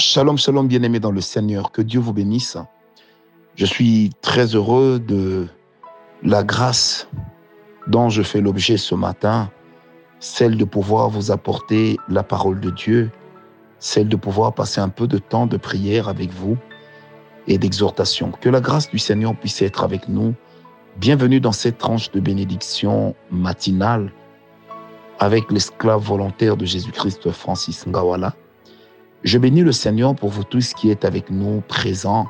Shalom, shalom, bien-aimés dans le Seigneur. Que Dieu vous bénisse. Je suis très heureux de la grâce dont je fais l'objet ce matin, celle de pouvoir vous apporter la parole de Dieu, celle de pouvoir passer un peu de temps de prière avec vous et d'exhortation. Que la grâce du Seigneur puisse être avec nous. Bienvenue dans cette tranche de bénédiction matinale avec l'esclave volontaire de Jésus-Christ, Francis Ngawala. Je bénis le Seigneur pour vous tous qui êtes avec nous présents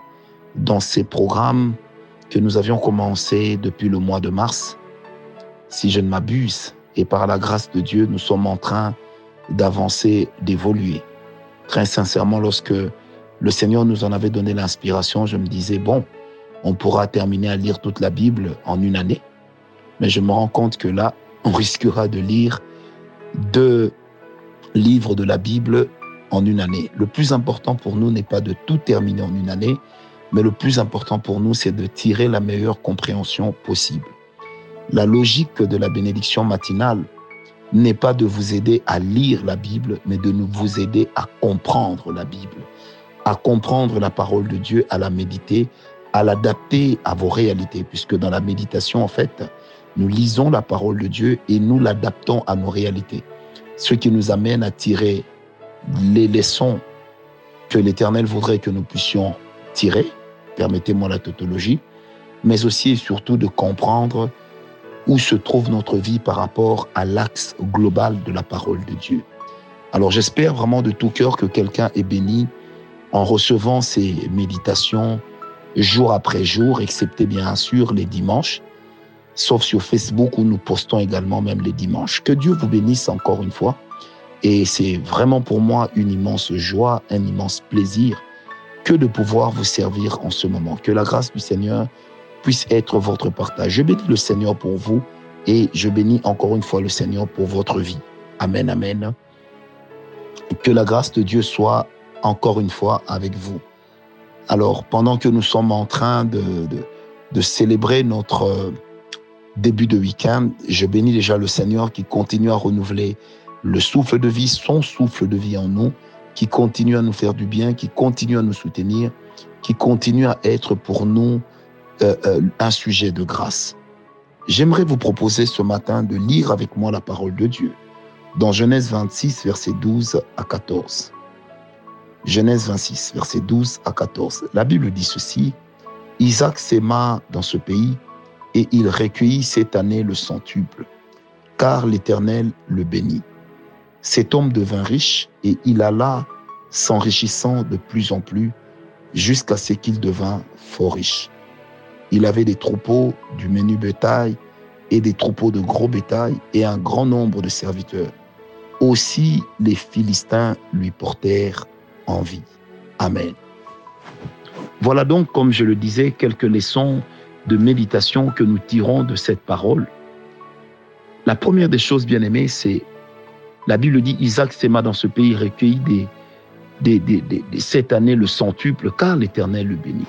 dans ces programmes que nous avions commencés depuis le mois de mars. Si je ne m'abuse, et par la grâce de Dieu, nous sommes en train d'avancer, d'évoluer. Très sincèrement, lorsque le Seigneur nous en avait donné l'inspiration, je me disais, bon, on pourra terminer à lire toute la Bible en une année. Mais je me rends compte que là, on risquera de lire deux livres de la Bible en une année. Le plus important pour nous n'est pas de tout terminer en une année, mais le plus important pour nous, c'est de tirer la meilleure compréhension possible. La logique de la bénédiction matinale n'est pas de vous aider à lire la Bible, mais de vous aider à comprendre la Bible, à comprendre la parole de Dieu, à la méditer, à l'adapter à vos réalités, puisque dans la méditation, en fait, nous lisons la parole de Dieu et nous l'adaptons à nos réalités. Ce qui nous amène à tirer les leçons que l'Éternel voudrait que nous puissions tirer, permettez-moi la tautologie, mais aussi et surtout de comprendre où se trouve notre vie par rapport à l'axe global de la parole de Dieu. Alors j'espère vraiment de tout cœur que quelqu'un est béni en recevant ces méditations jour après jour, excepté bien sûr les dimanches, sauf sur Facebook où nous postons également même les dimanches. Que Dieu vous bénisse encore une fois. Et c'est vraiment pour moi une immense joie, un immense plaisir que de pouvoir vous servir en ce moment. Que la grâce du Seigneur puisse être votre partage. Je bénis le Seigneur pour vous et je bénis encore une fois le Seigneur pour votre vie. Amen, amen. Que la grâce de Dieu soit encore une fois avec vous. Alors, pendant que nous sommes en train de, célébrer notre début de week-end, je bénis déjà le Seigneur qui continue à renouveler le souffle de vie, son souffle de vie en nous, qui continue à nous faire du bien, qui continue à nous soutenir, qui continue à être pour nous euh, euh, un sujet de grâce. J'aimerais vous proposer ce matin de lire avec moi la parole de Dieu dans Genèse 26, versets 12 à 14. Genèse 26, versets 12 à 14. La Bible dit ceci, Isaac s'aima dans ce pays et il recueillit cette année le centuple, car l'Éternel le bénit. Cet homme devint riche et il alla s'enrichissant de plus en plus jusqu'à ce qu'il devint fort riche. Il avait des troupeaux du menu bétail et des troupeaux de gros bétail et un grand nombre de serviteurs. Aussi les Philistins lui portèrent envie. Amen. Voilà donc, comme je le disais, quelques leçons de méditation que nous tirons de cette parole. La première des choses, bien aimées, c'est la Bible dit Isaac s'aima dans ce pays, recueillit des, des, des, cette année le centuple, car l'Éternel le bénit.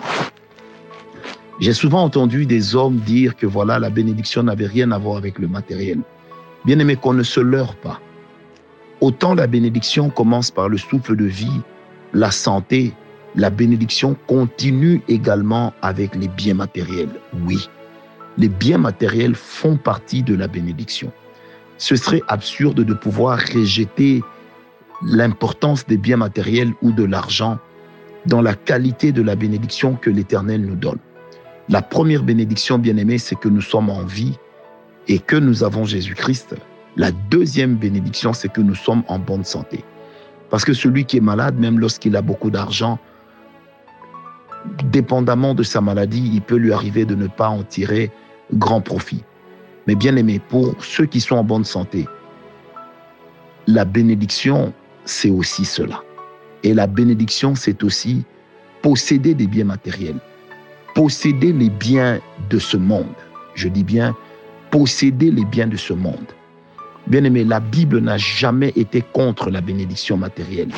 J'ai souvent entendu des hommes dire que voilà, la bénédiction n'avait rien à voir avec le matériel. Bien aimé, qu'on ne se leurre pas. Autant la bénédiction commence par le souffle de vie, la santé, la bénédiction continue également avec les biens matériels. Oui, les biens matériels font partie de la bénédiction ce serait absurde de pouvoir rejeter l'importance des biens matériels ou de l'argent dans la qualité de la bénédiction que l'Éternel nous donne. La première bénédiction, bien aimée, c'est que nous sommes en vie et que nous avons Jésus-Christ. La deuxième bénédiction, c'est que nous sommes en bonne santé. Parce que celui qui est malade, même lorsqu'il a beaucoup d'argent, dépendamment de sa maladie, il peut lui arriver de ne pas en tirer grand profit. Mais bien aimé, pour ceux qui sont en bonne santé, la bénédiction, c'est aussi cela. Et la bénédiction, c'est aussi posséder des biens matériels, posséder les biens de ce monde. Je dis bien posséder les biens de ce monde. Bien aimé, la Bible n'a jamais été contre la bénédiction matérielle.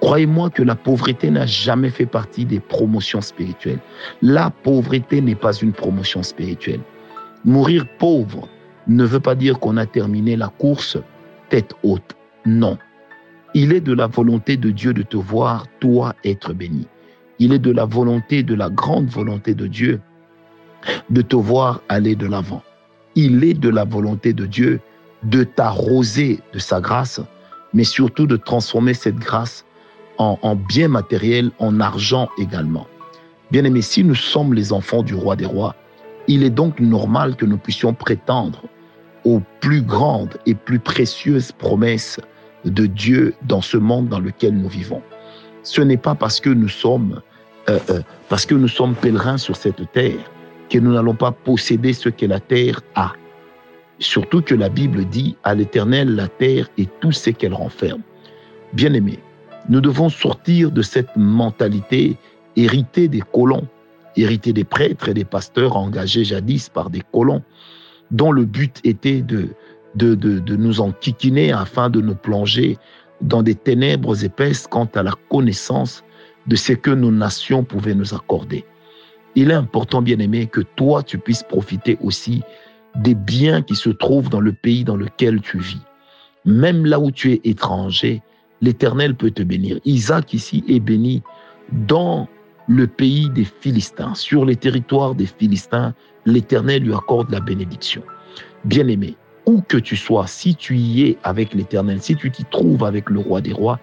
Croyez-moi que la pauvreté n'a jamais fait partie des promotions spirituelles. La pauvreté n'est pas une promotion spirituelle. Mourir pauvre ne veut pas dire qu'on a terminé la course tête haute. Non. Il est de la volonté de Dieu de te voir, toi, être béni. Il est de la volonté, de la grande volonté de Dieu de te voir aller de l'avant. Il est de la volonté de Dieu de t'arroser de sa grâce, mais surtout de transformer cette grâce en, en bien matériel, en argent également. Bien aimé, si nous sommes les enfants du roi des rois, il est donc normal que nous puissions prétendre aux plus grandes et plus précieuses promesses de Dieu dans ce monde dans lequel nous vivons. Ce n'est pas parce que nous sommes euh, euh, parce que nous sommes pèlerins sur cette terre que nous n'allons pas posséder ce que la terre a. Surtout que la Bible dit à l'Éternel la terre et tout ce qu'elle renferme. bien aimé nous devons sortir de cette mentalité héritée des colons, héritée des prêtres et des pasteurs engagés jadis par des colons, dont le but était de, de, de, nous enquiquiner afin de nous plonger dans des ténèbres épaisses quant à la connaissance de ce que nos nations pouvaient nous accorder. Il est important, bien aimé, que toi, tu puisses profiter aussi des biens qui se trouvent dans le pays dans lequel tu vis. Même là où tu es étranger, l'Éternel peut te bénir. Isaac ici est béni dans le pays des Philistins, sur les territoires des Philistins, l'Éternel lui accorde la bénédiction. Bien-aimé, où que tu sois, si tu y es avec l'Éternel, si tu t'y trouves avec le roi des rois,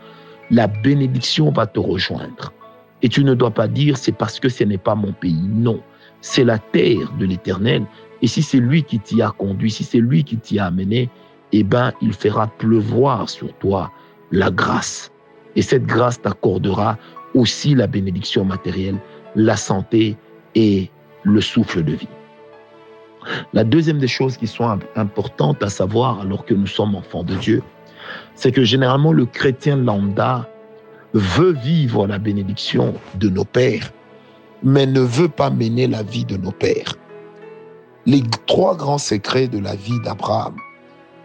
la bénédiction va te rejoindre. Et tu ne dois pas dire c'est parce que ce n'est pas mon pays. Non, c'est la terre de l'Éternel. Et si c'est lui qui t'y a conduit, si c'est lui qui t'y a amené, eh bien, il fera pleuvoir sur toi la grâce. Et cette grâce t'accordera aussi la bénédiction matérielle, la santé et le souffle de vie. La deuxième des choses qui sont importantes à savoir alors que nous sommes enfants de Dieu, c'est que généralement le chrétien lambda veut vivre la bénédiction de nos pères, mais ne veut pas mener la vie de nos pères. Les trois grands secrets de la vie d'Abraham,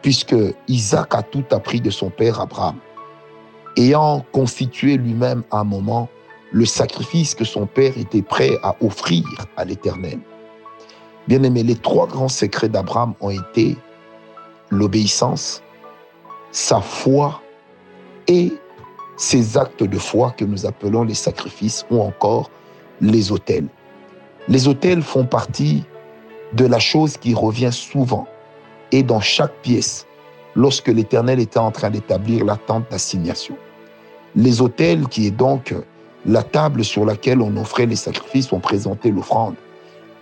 puisque Isaac a tout appris de son père Abraham, ayant constitué lui-même à un moment le sacrifice que son père était prêt à offrir à l'Éternel. Bien aimé, les trois grands secrets d'Abraham ont été l'obéissance, sa foi et ces actes de foi que nous appelons les sacrifices ou encore les autels. Les autels font partie de la chose qui revient souvent et dans chaque pièce lorsque l'Éternel était en train d'établir la tente d'assignation. Les autels, qui est donc la table sur laquelle on offrait les sacrifices, on présentait l'offrande,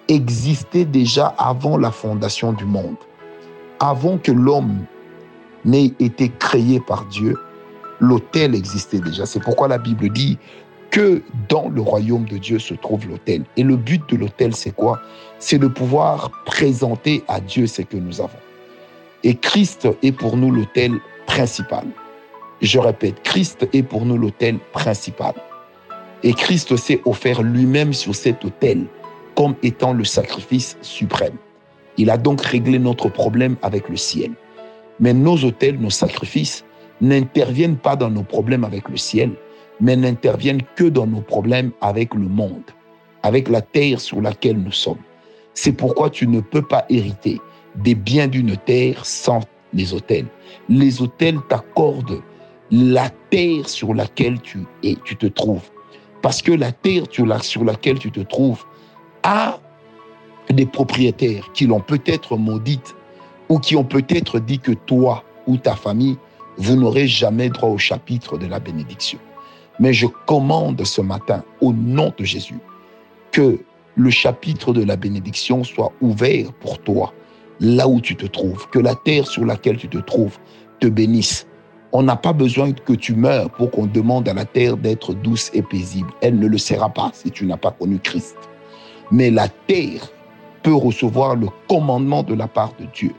existaient déjà avant la fondation du monde, avant que l'homme n'ait été créé par Dieu. L'autel existait déjà. C'est pourquoi la Bible dit que dans le royaume de Dieu se trouve l'autel. Et le but de l'autel, c'est quoi? C'est de pouvoir présenter à Dieu ce que nous avons. Et Christ est pour nous l'autel principal. Je répète, Christ est pour nous l'autel principal. Et Christ s'est offert lui-même sur cet autel comme étant le sacrifice suprême. Il a donc réglé notre problème avec le ciel. Mais nos autels, nos sacrifices n'interviennent pas dans nos problèmes avec le ciel, mais n'interviennent que dans nos problèmes avec le monde, avec la terre sur laquelle nous sommes. C'est pourquoi tu ne peux pas hériter des biens d'une terre sans les autels. Les autels t'accordent la terre sur laquelle tu es, tu te trouves. Parce que la terre sur laquelle tu te trouves a des propriétaires qui l'ont peut-être maudite ou qui ont peut-être dit que toi ou ta famille, vous n'aurez jamais droit au chapitre de la bénédiction. Mais je commande ce matin, au nom de Jésus, que le chapitre de la bénédiction soit ouvert pour toi, là où tu te trouves, que la terre sur laquelle tu te trouves te bénisse. On n'a pas besoin que tu meurs pour qu'on demande à la terre d'être douce et paisible. Elle ne le sera pas si tu n'as pas connu Christ. Mais la terre peut recevoir le commandement de la part de Dieu.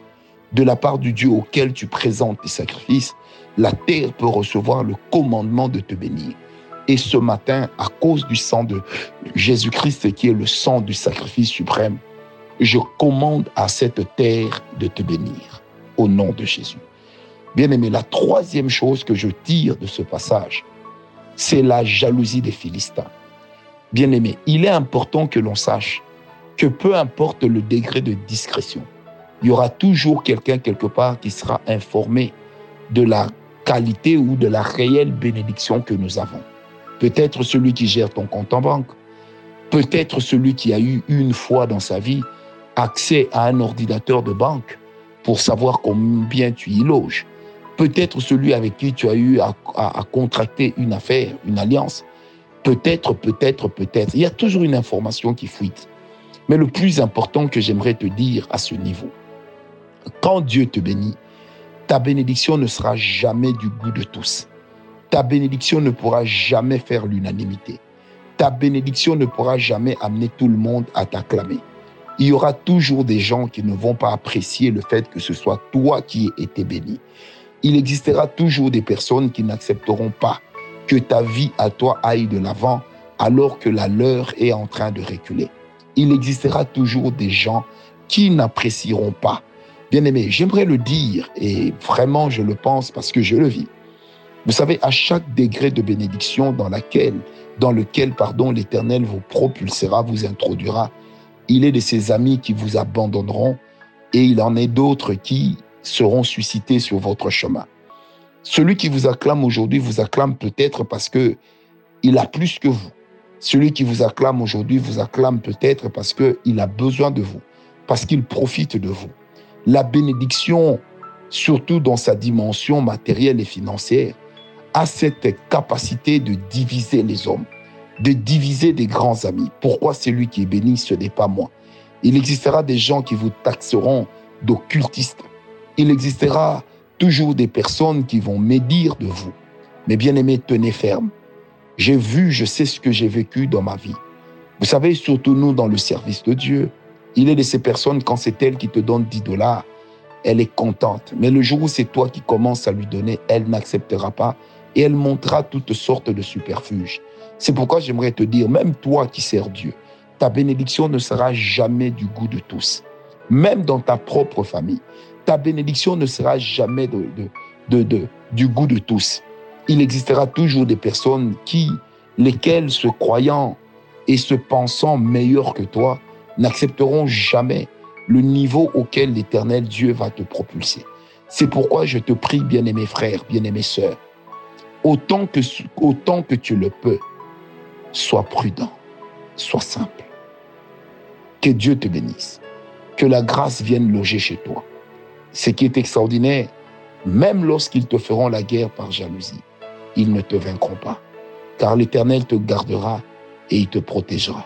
De la part du Dieu auquel tu présentes tes sacrifices, la terre peut recevoir le commandement de te bénir. Et ce matin, à cause du sang de Jésus-Christ, qui est le sang du sacrifice suprême, je commande à cette terre de te bénir au nom de Jésus. Bien-aimé, la troisième chose que je tire de ce passage, c'est la jalousie des Philistins. Bien-aimé, il est important que l'on sache que peu importe le degré de discrétion, il y aura toujours quelqu'un quelque part qui sera informé de la qualité ou de la réelle bénédiction que nous avons. Peut-être celui qui gère ton compte en banque, peut-être celui qui a eu une fois dans sa vie accès à un ordinateur de banque pour savoir combien tu y loges. Peut-être celui avec qui tu as eu à, contracter une affaire, une alliance. Peut-être, peut-être, peut-être. Il y a toujours une information qui fuite. Mais le plus important que j'aimerais te dire à ce niveau, quand Dieu te bénit, ta bénédiction ne sera jamais du goût de tous. Ta bénédiction ne pourra jamais faire l'unanimité. Ta bénédiction ne pourra jamais amener tout le monde à t'acclamer il y aura toujours des gens qui ne vont pas apprécier le fait que ce soit toi qui aies été béni. Il existera toujours des personnes qui n'accepteront pas que ta vie à toi aille de l'avant alors que la leur est en train de reculer. Il existera toujours des gens qui n'apprécieront pas. Bien aimé, j'aimerais le dire et vraiment je le pense parce que je le vis. Vous savez, à chaque degré de bénédiction dans laquelle, dans lequel, pardon, l'Éternel vous propulsera, vous introduira, il est de ses amis qui vous abandonneront et il en est d'autres qui seront suscités sur votre chemin. Celui qui vous acclame aujourd'hui vous acclame peut-être parce que il a plus que vous. Celui qui vous acclame aujourd'hui vous acclame peut-être parce qu'il a besoin de vous, parce qu'il profite de vous. La bénédiction, surtout dans sa dimension matérielle et financière, a cette capacité de diviser les hommes de diviser des grands amis. Pourquoi celui qui est béni, ce n'est pas moi? Il existera des gens qui vous taxeront d'occultistes. Il existera toujours des personnes qui vont médire de vous. Mais bien aimé, tenez ferme. J'ai vu, je sais ce que j'ai vécu dans ma vie. Vous savez, surtout nous dans le service de Dieu, il est de ces personnes, quand c'est elle qui te donne 10 dollars, elle est contente. Mais le jour où c'est toi qui commences à lui donner, elle n'acceptera pas et elle montrera toutes sortes de superfuges. C'est pourquoi j'aimerais te dire, même toi qui sers Dieu, ta bénédiction ne sera jamais du goût de tous. Même dans ta propre famille, ta bénédiction ne sera jamais du goût de tous. Il existera toujours des personnes qui, lesquelles se croyant et se pensant meilleures que toi, n'accepteront jamais le niveau auquel l'Éternel Dieu va te propulser. C'est pourquoi je te prie, bien-aimés frères, bien-aimés sœurs, autant que tu le peux, sois prudent, sois simple. Que Dieu te bénisse, que la grâce vienne loger chez toi. Ce qui est extraordinaire, même lorsqu'ils te feront la guerre par jalousie, ils ne te vaincront pas, car l'Éternel te gardera et il te protégera.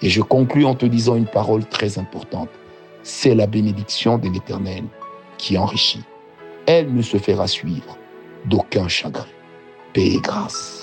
Et je conclus en te disant une parole très importante. C'est la bénédiction de l'Éternel qui enrichit. Elle ne se fera suivre d'aucun chagrin. Paix et grâce.